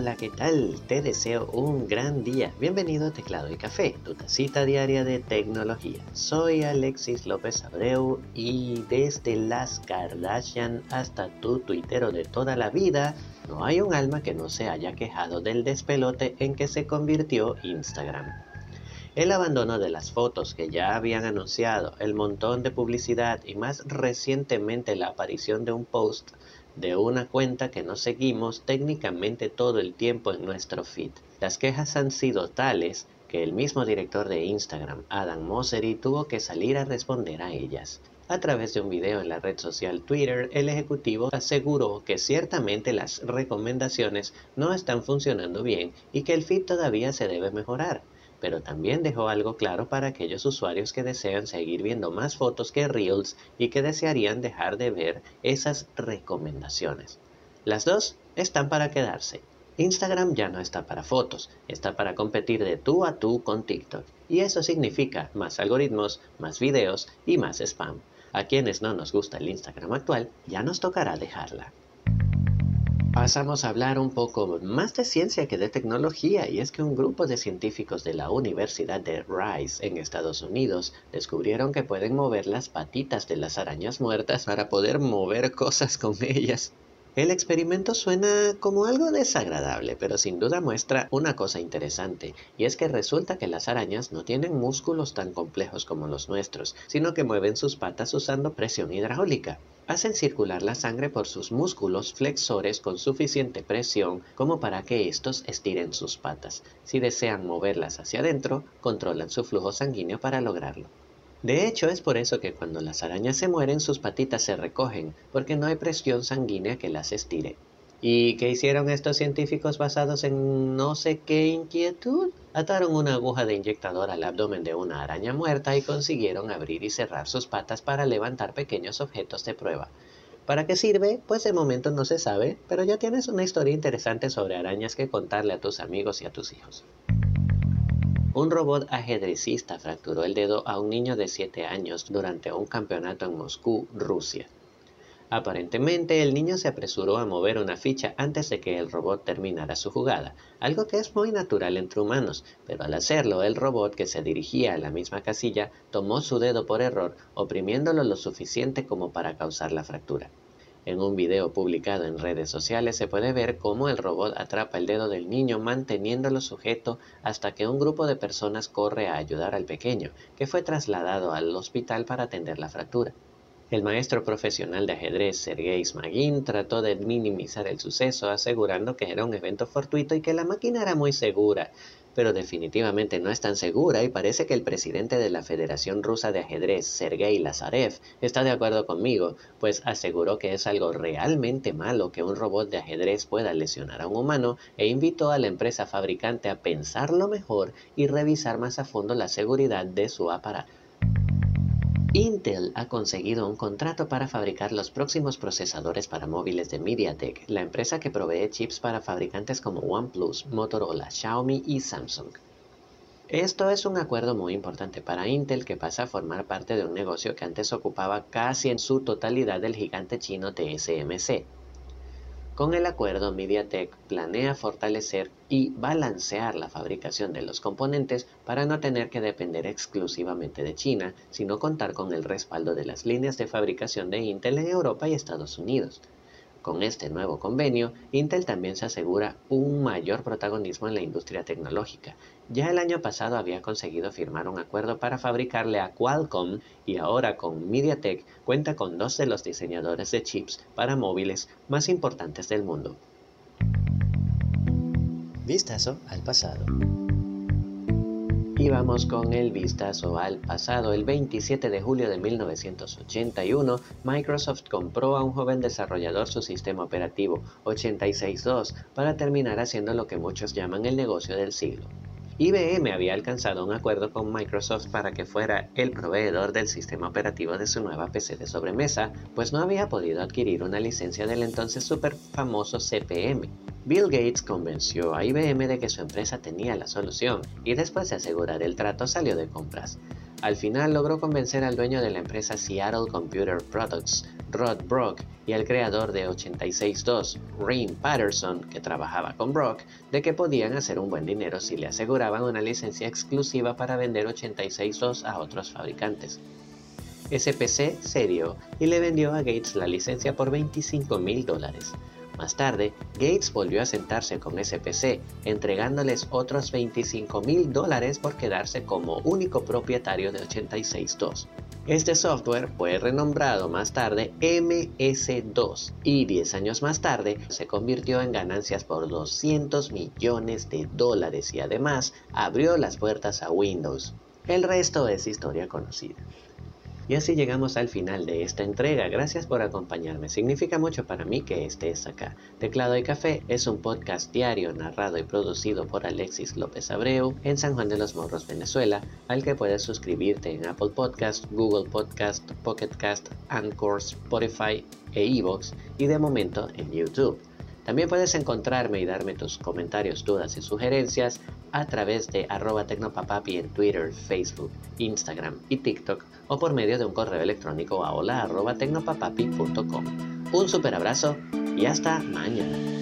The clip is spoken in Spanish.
Hola, ¿qué tal? Te deseo un gran día. Bienvenido a Teclado y Café, tu tacita diaria de tecnología. Soy Alexis López Abreu y desde las Kardashian hasta tu tuitero de toda la vida, no hay un alma que no se haya quejado del despelote en que se convirtió Instagram. El abandono de las fotos que ya habían anunciado, el montón de publicidad y más recientemente la aparición de un post de una cuenta que no seguimos técnicamente todo el tiempo en nuestro feed. Las quejas han sido tales que el mismo director de Instagram, Adam Mosseri, tuvo que salir a responder a ellas. A través de un video en la red social Twitter, el ejecutivo aseguró que ciertamente las recomendaciones no están funcionando bien y que el feed todavía se debe mejorar pero también dejó algo claro para aquellos usuarios que desean seguir viendo más fotos que Reels y que desearían dejar de ver esas recomendaciones. Las dos están para quedarse. Instagram ya no está para fotos, está para competir de tú a tú con TikTok. Y eso significa más algoritmos, más videos y más spam. A quienes no nos gusta el Instagram actual, ya nos tocará dejarla. Pasamos a hablar un poco más de ciencia que de tecnología y es que un grupo de científicos de la Universidad de Rice en Estados Unidos descubrieron que pueden mover las patitas de las arañas muertas para poder mover cosas con ellas. El experimento suena como algo desagradable, pero sin duda muestra una cosa interesante, y es que resulta que las arañas no tienen músculos tan complejos como los nuestros, sino que mueven sus patas usando presión hidráulica. Hacen circular la sangre por sus músculos flexores con suficiente presión como para que estos estiren sus patas. Si desean moverlas hacia adentro, controlan su flujo sanguíneo para lograrlo. De hecho, es por eso que cuando las arañas se mueren sus patitas se recogen, porque no hay presión sanguínea que las estire. ¿Y qué hicieron estos científicos basados en no sé qué inquietud? Ataron una aguja de inyectador al abdomen de una araña muerta y consiguieron abrir y cerrar sus patas para levantar pequeños objetos de prueba. ¿Para qué sirve? Pues de momento no se sabe, pero ya tienes una historia interesante sobre arañas que contarle a tus amigos y a tus hijos. Un robot ajedrecista fracturó el dedo a un niño de 7 años durante un campeonato en Moscú, Rusia. Aparentemente, el niño se apresuró a mover una ficha antes de que el robot terminara su jugada, algo que es muy natural entre humanos, pero al hacerlo, el robot que se dirigía a la misma casilla tomó su dedo por error, oprimiéndolo lo suficiente como para causar la fractura. En un video publicado en redes sociales se puede ver cómo el robot atrapa el dedo del niño manteniéndolo sujeto hasta que un grupo de personas corre a ayudar al pequeño, que fue trasladado al hospital para atender la fractura. El maestro profesional de ajedrez Sergei Smagin trató de minimizar el suceso asegurando que era un evento fortuito y que la máquina era muy segura, pero definitivamente no es tan segura y parece que el presidente de la Federación Rusa de Ajedrez, Sergei Lazarev, está de acuerdo conmigo, pues aseguró que es algo realmente malo que un robot de ajedrez pueda lesionar a un humano e invitó a la empresa fabricante a pensarlo mejor y revisar más a fondo la seguridad de su aparato. Intel ha conseguido un contrato para fabricar los próximos procesadores para móviles de MediaTek, la empresa que provee chips para fabricantes como OnePlus, Motorola, Xiaomi y Samsung. Esto es un acuerdo muy importante para Intel que pasa a formar parte de un negocio que antes ocupaba casi en su totalidad del gigante chino TSMC. Con el acuerdo, MediaTek planea fortalecer y balancear la fabricación de los componentes para no tener que depender exclusivamente de China, sino contar con el respaldo de las líneas de fabricación de Intel en Europa y Estados Unidos. Con este nuevo convenio, Intel también se asegura un mayor protagonismo en la industria tecnológica. Ya el año pasado había conseguido firmar un acuerdo para fabricarle a Qualcomm y ahora con MediaTek cuenta con dos de los diseñadores de chips para móviles más importantes del mundo. Vistazo al pasado. Y vamos con el vistazo al pasado. El 27 de julio de 1981, Microsoft compró a un joven desarrollador su sistema operativo 86.2 para terminar haciendo lo que muchos llaman el negocio del siglo. IBM había alcanzado un acuerdo con Microsoft para que fuera el proveedor del sistema operativo de su nueva PC de sobremesa, pues no había podido adquirir una licencia del entonces super famoso CPM. Bill Gates convenció a IBM de que su empresa tenía la solución y después de asegurar el trato salió de compras. Al final logró convencer al dueño de la empresa Seattle Computer Products, Rod Brock, y al creador de 86.2, Rain Patterson, que trabajaba con Brock, de que podían hacer un buen dinero si le aseguraban una licencia exclusiva para vender 86.2 a otros fabricantes. SPC se dio y le vendió a Gates la licencia por 25 mil dólares. Más tarde, Gates volvió a sentarse con SPC, entregándoles otros 25 mil dólares por quedarse como único propietario de 86.2. Este software fue renombrado más tarde MS2 y 10 años más tarde se convirtió en ganancias por 200 millones de dólares y además abrió las puertas a Windows. El resto es historia conocida. Y así llegamos al final de esta entrega. Gracias por acompañarme. Significa mucho para mí que estés acá. Teclado y Café es un podcast diario narrado y producido por Alexis López Abreu en San Juan de los Morros, Venezuela, al que puedes suscribirte en Apple Podcast, Google Podcast, Pocket Cast, Anchor, Spotify e Evox y de momento en YouTube. También puedes encontrarme y darme tus comentarios, dudas y sugerencias a través de arroba tecnopapapi en Twitter, Facebook, Instagram y TikTok o por medio de un correo electrónico a hola arroba tecnopapapi.com. Un super abrazo y hasta mañana.